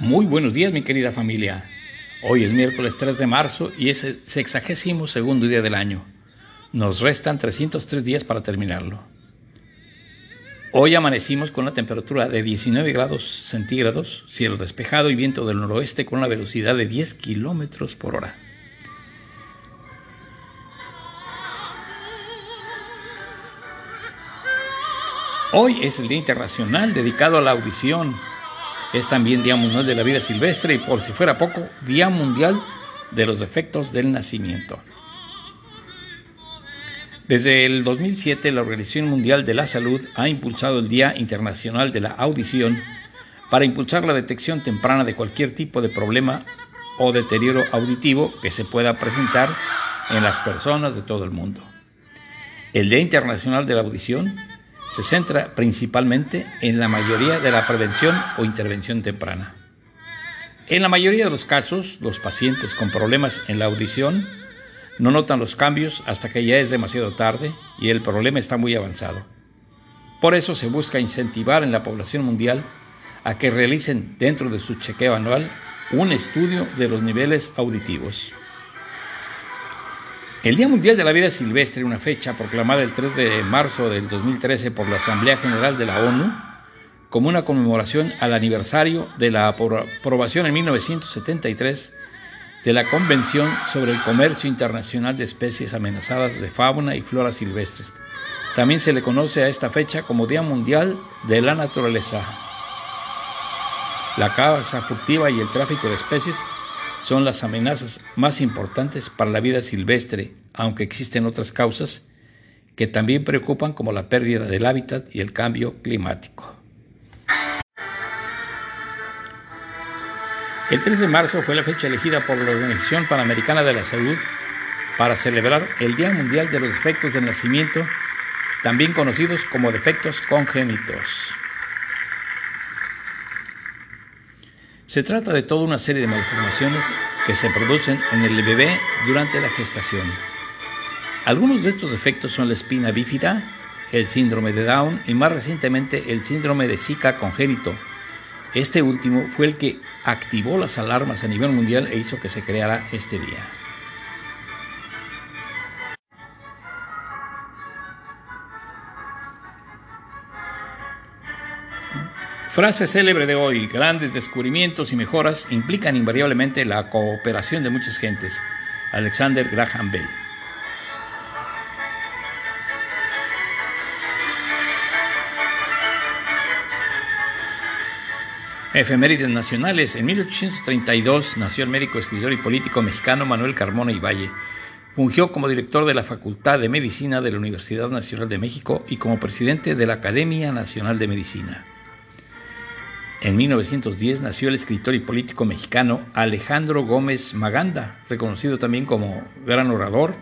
Muy buenos días, mi querida familia. Hoy es miércoles 3 de marzo y es el sexagésimo segundo día del año. Nos restan 303 días para terminarlo. Hoy amanecimos con una temperatura de 19 grados centígrados, cielo despejado y viento del noroeste con una velocidad de 10 kilómetros por hora. Hoy es el Día Internacional dedicado a la audición. Es también Día Mundial de la Vida Silvestre y por si fuera poco, Día Mundial de los Defectos del Nacimiento. Desde el 2007, la Organización Mundial de la Salud ha impulsado el Día Internacional de la Audición para impulsar la detección temprana de cualquier tipo de problema o deterioro auditivo que se pueda presentar en las personas de todo el mundo. El Día Internacional de la Audición se centra principalmente en la mayoría de la prevención o intervención temprana. En la mayoría de los casos, los pacientes con problemas en la audición no notan los cambios hasta que ya es demasiado tarde y el problema está muy avanzado. Por eso se busca incentivar en la población mundial a que realicen dentro de su chequeo anual un estudio de los niveles auditivos. El Día Mundial de la Vida Silvestre, una fecha proclamada el 3 de marzo del 2013 por la Asamblea General de la ONU, como una conmemoración al aniversario de la aprobación en 1973 de la Convención sobre el Comercio Internacional de Especies Amenazadas de Fauna y Flora Silvestres. También se le conoce a esta fecha como Día Mundial de la Naturaleza. La caza furtiva y el tráfico de especies son las amenazas más importantes para la vida silvestre, aunque existen otras causas que también preocupan como la pérdida del hábitat y el cambio climático. El 3 de marzo fue la fecha elegida por la Organización Panamericana de la Salud para celebrar el Día Mundial de los Defectos del Nacimiento, también conocidos como defectos congénitos. Se trata de toda una serie de malformaciones que se producen en el bebé durante la gestación. Algunos de estos defectos son la espina bífida, el síndrome de Down y más recientemente el síndrome de Zika congénito. Este último fue el que activó las alarmas a nivel mundial e hizo que se creara este día. Frase célebre de hoy, grandes descubrimientos y mejoras implican invariablemente la cooperación de muchas gentes. Alexander Graham Bell. Efemérides nacionales. En 1832 nació el médico, escritor y político mexicano Manuel Carmona y Valle. Fungió como director de la Facultad de Medicina de la Universidad Nacional de México y como presidente de la Academia Nacional de Medicina. En 1910 nació el escritor y político mexicano Alejandro Gómez Maganda, reconocido también como gran orador,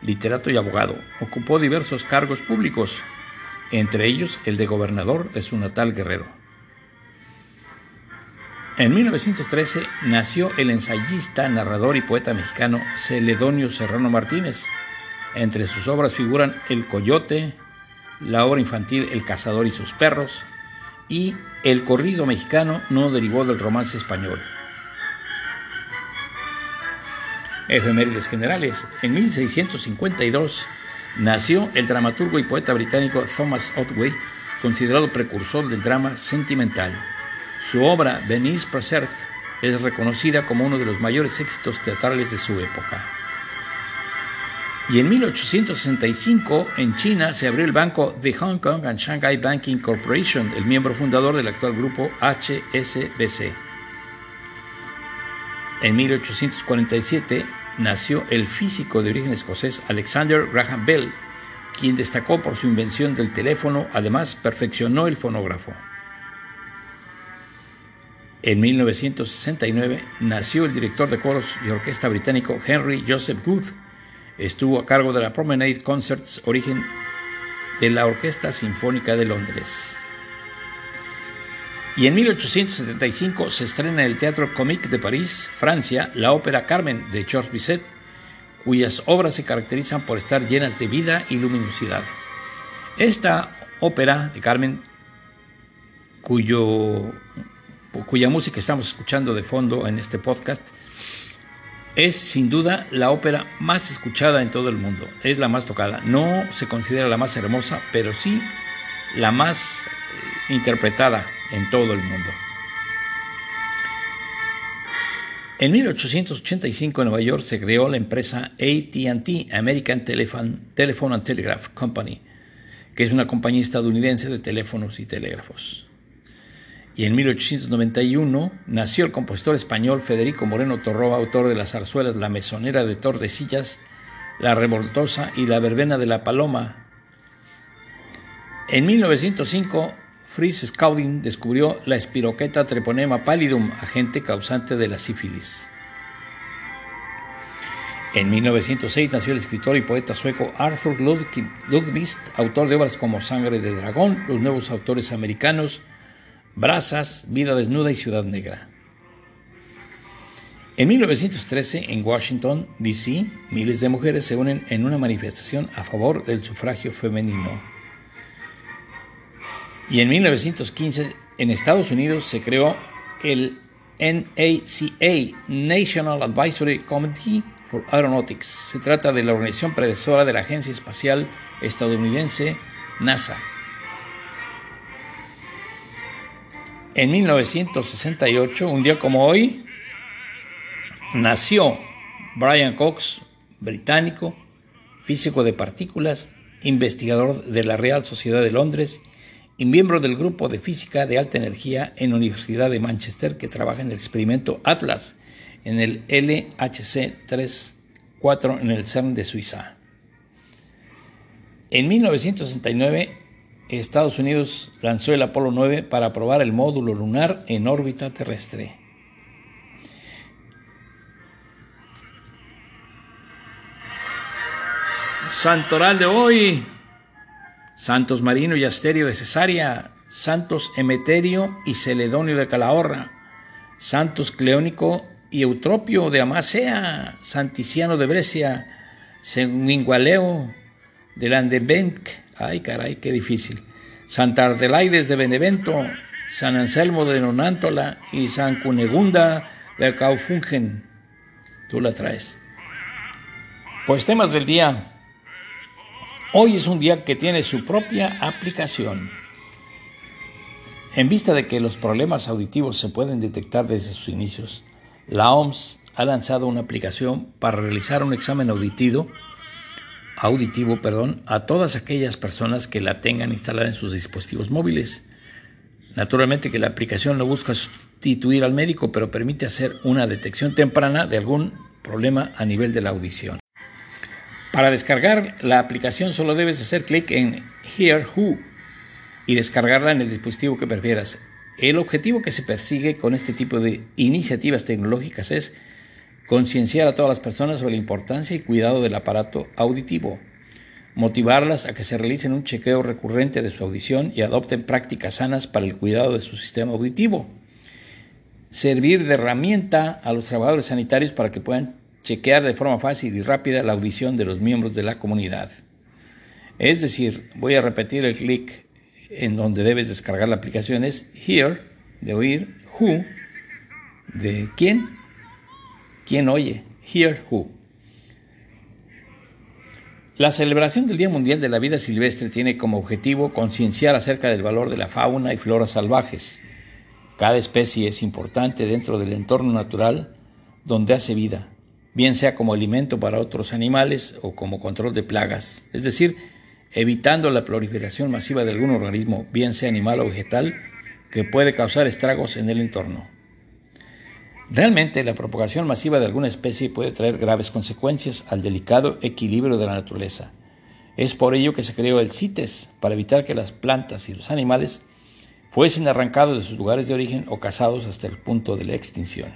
literato y abogado. Ocupó diversos cargos públicos, entre ellos el de gobernador de su natal Guerrero. En 1913 nació el ensayista, narrador y poeta mexicano Celedonio Serrano Martínez. Entre sus obras figuran El Coyote, la obra infantil El Cazador y sus perros, y el corrido mexicano no derivó del romance español. Efemérides generales. En 1652 nació el dramaturgo y poeta británico Thomas Otway, considerado precursor del drama sentimental. Su obra Venice Preserved es reconocida como uno de los mayores éxitos teatrales de su época. Y en 1865 en China se abrió el banco The Hong Kong and Shanghai Banking Corporation, el miembro fundador del actual grupo HSBC. En 1847 nació el físico de origen escocés Alexander Graham Bell, quien destacó por su invención del teléfono, además perfeccionó el fonógrafo. En 1969 nació el director de coros y orquesta británico Henry Joseph Good, Estuvo a cargo de la Promenade Concerts, origen de la Orquesta Sinfónica de Londres. Y en 1875 se estrena en el Teatro Comique de París, Francia, la ópera Carmen de Georges Bizet, cuyas obras se caracterizan por estar llenas de vida y luminosidad. Esta ópera de Carmen, cuyo cuya música estamos escuchando de fondo en este podcast, es sin duda la ópera más escuchada en todo el mundo, es la más tocada. No se considera la más hermosa, pero sí la más eh, interpretada en todo el mundo. En 1885 en Nueva York se creó la empresa ATT, American Telephone, Telephone and Telegraph Company, que es una compañía estadounidense de teléfonos y telégrafos. Y en 1891 nació el compositor español Federico Moreno Torroba, autor de las zarzuelas La Mesonera de Tordesillas, La Revoltosa y La Verbena de la Paloma. En 1905 Fritz Scouting descubrió la espiroqueta treponema pallidum, agente causante de la sífilis. En 1906 nació el escritor y poeta sueco Arthur Lundqvist, autor de obras como Sangre de Dragón, Los Nuevos Autores Americanos, Brasas, Vida Desnuda y Ciudad Negra. En 1913, en Washington, D.C., miles de mujeres se unen en una manifestación a favor del sufragio femenino. Y en 1915 en Estados Unidos se creó el NACA, National Advisory Committee for Aeronautics. Se trata de la organización predecesora de la Agencia Espacial Estadounidense NASA. En 1968, un día como hoy, nació Brian Cox, británico, físico de partículas, investigador de la Real Sociedad de Londres y miembro del grupo de física de alta energía en la Universidad de Manchester que trabaja en el experimento Atlas en el LHC 34 en el CERN de Suiza. En 1969, Estados Unidos lanzó el Apolo 9 para probar el módulo lunar en órbita terrestre. Santoral de hoy, Santos Marino y Asterio de Cesarea, Santos Emeterio y Celedonio de Calahorra, Santos Cleónico y Eutropio de Amasea, Santiciano de Brescia, Senguingualeo de Landebenc, ay caray, qué difícil, Santa Ardelaides de Benevento, San Anselmo de Nonántola y San Cunegunda de Caufungen. Tú la traes. Pues temas del día. Hoy es un día que tiene su propia aplicación. En vista de que los problemas auditivos se pueden detectar desde sus inicios, la OMS ha lanzado una aplicación para realizar un examen auditivo, auditivo perdón, a todas aquellas personas que la tengan instalada en sus dispositivos móviles. Naturalmente que la aplicación no busca sustituir al médico, pero permite hacer una detección temprana de algún problema a nivel de la audición. Para descargar la aplicación solo debes hacer clic en Here Who y descargarla en el dispositivo que prefieras. El objetivo que se persigue con este tipo de iniciativas tecnológicas es concienciar a todas las personas sobre la importancia y cuidado del aparato auditivo, motivarlas a que se realicen un chequeo recurrente de su audición y adopten prácticas sanas para el cuidado de su sistema auditivo, servir de herramienta a los trabajadores sanitarios para que puedan chequear de forma fácil y rápida la audición de los miembros de la comunidad. Es decir, voy a repetir el clic en donde debes descargar la aplicación es Here, de oír, Who, de quién, quién oye, Hear Who. La celebración del Día Mundial de la Vida Silvestre tiene como objetivo concienciar acerca del valor de la fauna y flora salvajes. Cada especie es importante dentro del entorno natural donde hace vida bien sea como alimento para otros animales o como control de plagas, es decir, evitando la proliferación masiva de algún organismo, bien sea animal o vegetal, que puede causar estragos en el entorno. Realmente la propagación masiva de alguna especie puede traer graves consecuencias al delicado equilibrio de la naturaleza. Es por ello que se creó el CITES, para evitar que las plantas y los animales fuesen arrancados de sus lugares de origen o cazados hasta el punto de la extinción.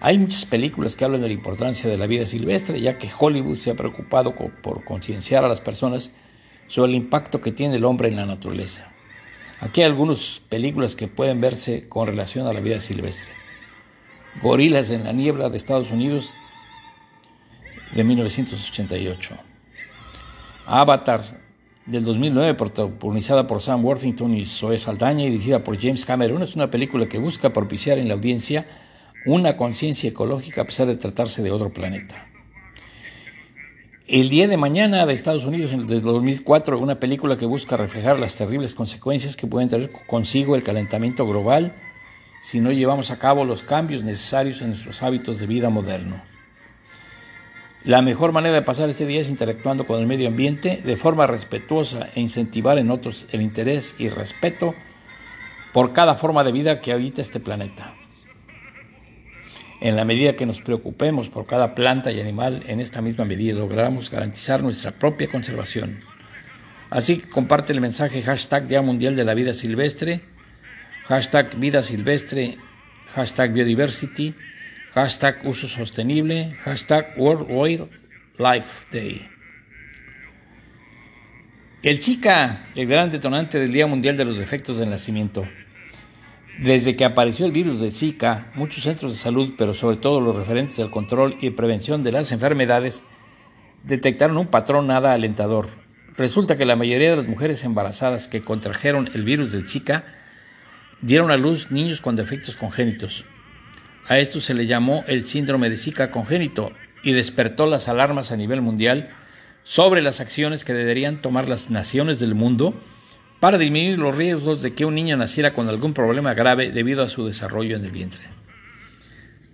Hay muchas películas que hablan de la importancia de la vida silvestre, ya que Hollywood se ha preocupado por concienciar a las personas sobre el impacto que tiene el hombre en la naturaleza. Aquí hay algunas películas que pueden verse con relación a la vida silvestre. Gorilas en la niebla de Estados Unidos de 1988. Avatar del 2009, protagonizada por Sam Worthington y Zoe Saldaña y dirigida por James Cameron, es una película que busca propiciar en la audiencia una conciencia ecológica a pesar de tratarse de otro planeta. El día de mañana de Estados Unidos, desde 2004, una película que busca reflejar las terribles consecuencias que pueden traer consigo el calentamiento global si no llevamos a cabo los cambios necesarios en nuestros hábitos de vida moderno. La mejor manera de pasar este día es interactuando con el medio ambiente de forma respetuosa e incentivar en otros el interés y respeto por cada forma de vida que habita este planeta. En la medida que nos preocupemos por cada planta y animal, en esta misma medida lograremos garantizar nuestra propia conservación. Así comparte el mensaje hashtag Día Mundial de la Vida Silvestre, hashtag Vida Silvestre, hashtag Biodiversity, hashtag Uso Sostenible, hashtag World Wildlife Day. El Zika, el gran detonante del Día Mundial de los Defectos del Nacimiento. Desde que apareció el virus de Zika, muchos centros de salud, pero sobre todo los referentes al control y prevención de las enfermedades, detectaron un patrón nada alentador. Resulta que la mayoría de las mujeres embarazadas que contrajeron el virus del Zika dieron a luz niños con defectos congénitos. A esto se le llamó el síndrome de Zika congénito y despertó las alarmas a nivel mundial sobre las acciones que deberían tomar las naciones del mundo para disminuir los riesgos de que un niño naciera con algún problema grave debido a su desarrollo en el vientre.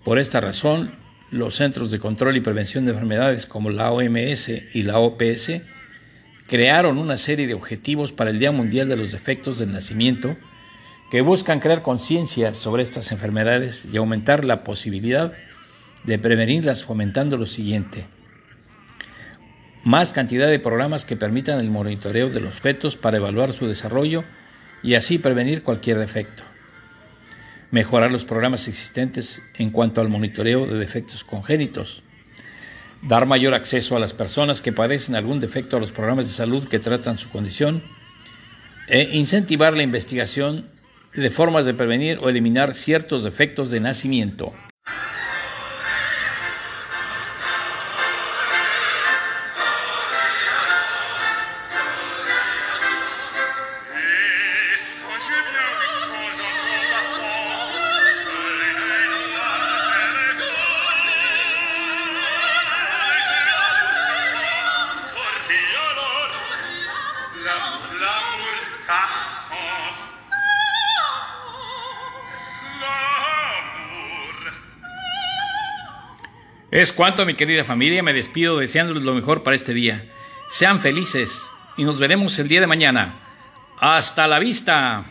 Por esta razón, los Centros de Control y Prevención de Enfermedades como la OMS y la OPS crearon una serie de objetivos para el Día Mundial de los Defectos del Nacimiento que buscan crear conciencia sobre estas enfermedades y aumentar la posibilidad de prevenirlas fomentando lo siguiente más cantidad de programas que permitan el monitoreo de los fetos para evaluar su desarrollo y así prevenir cualquier defecto. Mejorar los programas existentes en cuanto al monitoreo de defectos congénitos. Dar mayor acceso a las personas que padecen algún defecto a los programas de salud que tratan su condición. E incentivar la investigación de formas de prevenir o eliminar ciertos defectos de nacimiento. Es cuanto, mi querida familia, me despido deseándoles lo mejor para este día. Sean felices y nos veremos el día de mañana. Hasta la vista.